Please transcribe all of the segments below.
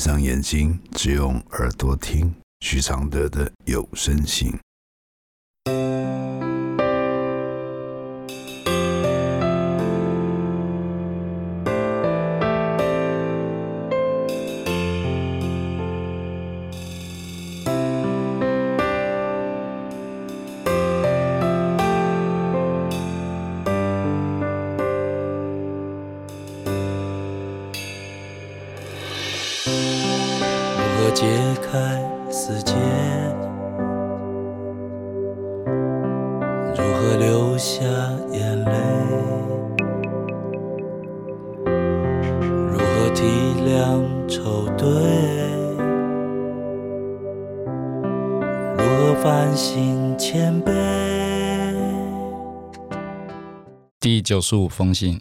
闭上眼睛，只用耳朵听许常德的有声信。世界，如何流下眼泪？如何体谅愁对？如何反省谦卑？第九十五封信，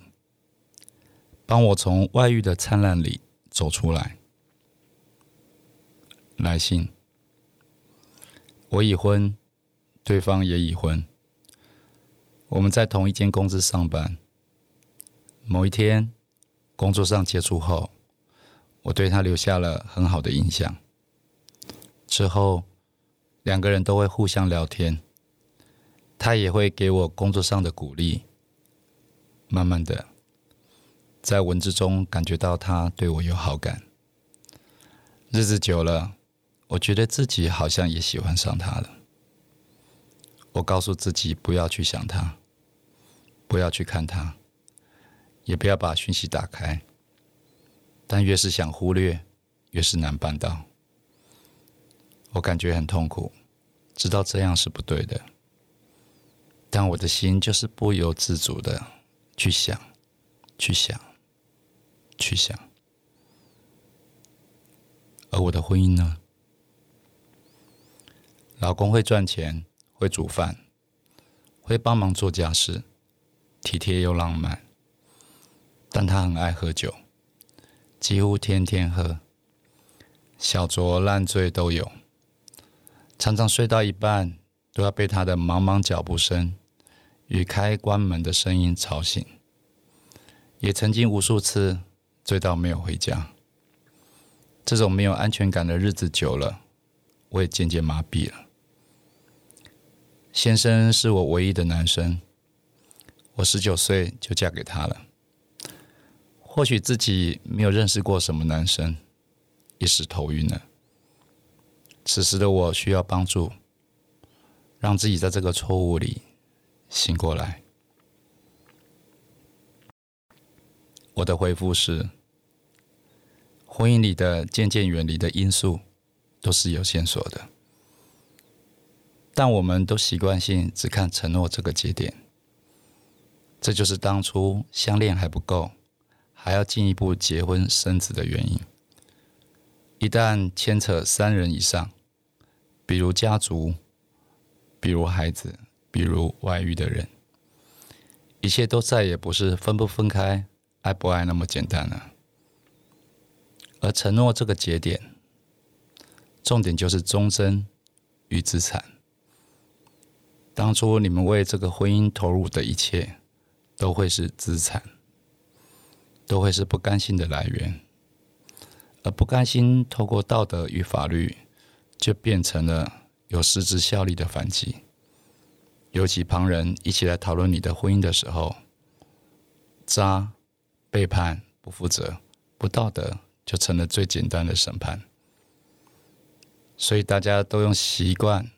帮我从外遇的灿烂里走出来。来信，我已婚，对方也已婚。我们在同一间公司上班。某一天，工作上接触后，我对他留下了很好的印象。之后，两个人都会互相聊天，他也会给我工作上的鼓励。慢慢的，在文字中感觉到他对我有好感。日子久了。我觉得自己好像也喜欢上他了。我告诉自己不要去想他，不要去看他，也不要把讯息打开。但越是想忽略，越是难办到。我感觉很痛苦，知道这样是不对的。但我的心就是不由自主的去想，去想，去想。而我的婚姻呢？老公会赚钱，会煮饭，会帮忙做家事，体贴又浪漫。但他很爱喝酒，几乎天天喝，小酌烂醉都有。常常睡到一半，都要被他的茫茫脚步声与开关门的声音吵醒。也曾经无数次醉到没有回家。这种没有安全感的日子久了，我也渐渐麻痹了。先生是我唯一的男生，我十九岁就嫁给他了。或许自己没有认识过什么男生，一时头晕了。此时的我需要帮助，让自己在这个错误里醒过来。我的回复是：婚姻里的渐渐远离的因素，都是有线索的。但我们都习惯性只看承诺这个节点，这就是当初相恋还不够，还要进一步结婚生子的原因。一旦牵扯三人以上，比如家族，比如孩子，比如外遇的人，一切都再也不是分不分开、爱不爱那么简单了。而承诺这个节点，重点就是忠贞与资产。当初你们为这个婚姻投入的一切，都会是资产，都会是不甘心的来源，而不甘心透过道德与法律，就变成了有实质效力的反击。尤其旁人一起来讨论你的婚姻的时候，渣、背叛、不负责、不道德，就成了最简单的审判。所以大家都用习惯。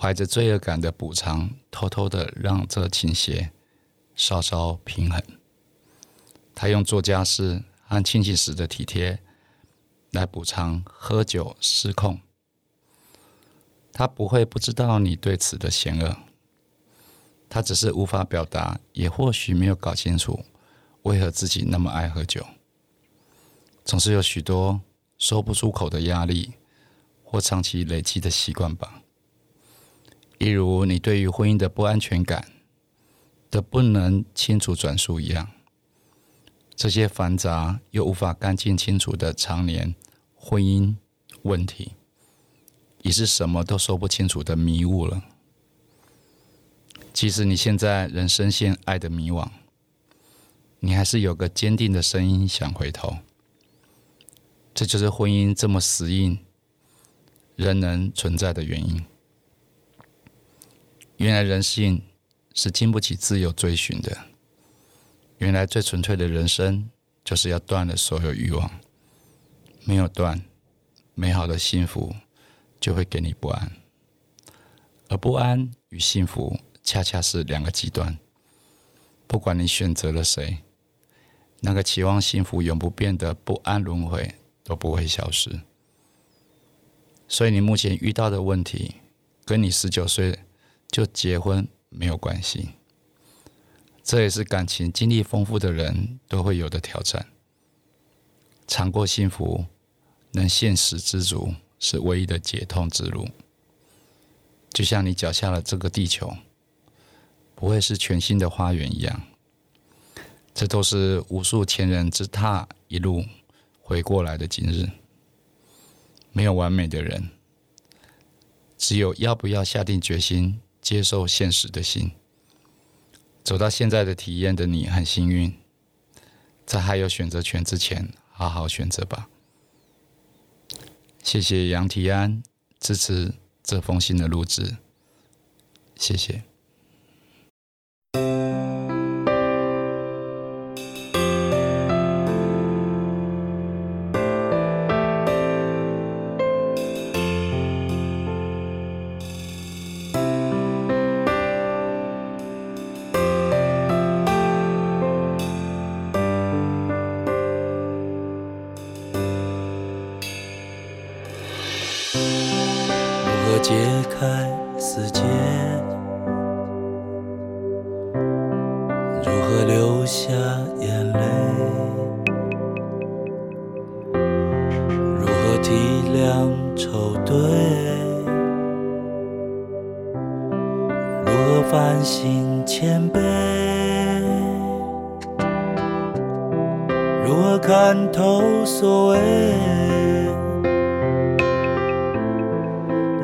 怀着罪恶感的补偿，偷偷的让这倾斜稍稍平衡。他用做家事和清醒时的体贴来补偿喝酒失控。他不会不知道你对此的险恶，他只是无法表达，也或许没有搞清楚为何自己那么爱喝酒。总是有许多说不出口的压力，或长期累积的习惯吧。例如你对于婚姻的不安全感的不能清楚转述一样，这些繁杂又无法干净清楚的常年婚姻问题，已是什么都说不清楚的迷雾了。即使你现在仍深陷爱的迷惘，你还是有个坚定的声音想回头。这就是婚姻这么死硬、仍能存在的原因。原来人性是经不起自由追寻的。原来最纯粹的人生，就是要断了所有欲望。没有断，美好的幸福就会给你不安。而不安与幸福，恰恰是两个极端。不管你选择了谁，那个期望幸福永不变的不安轮回都不会消失。所以你目前遇到的问题，跟你十九岁。就结婚没有关系，这也是感情经历丰富的人都会有的挑战。尝过幸福，能现实知足，是唯一的解痛之路。就像你脚下的这个地球，不会是全新的花园一样，这都是无数前人之踏一路回过来的今日。没有完美的人，只有要不要下定决心。接受现实的心，走到现在的体验的你很幸运，在还有选择权之前，好好选择吧。谢谢杨提安支持这封信的录制，谢谢。开死结，如何流下眼泪？如何体谅愁对？如何反省谦卑？如何看透所谓？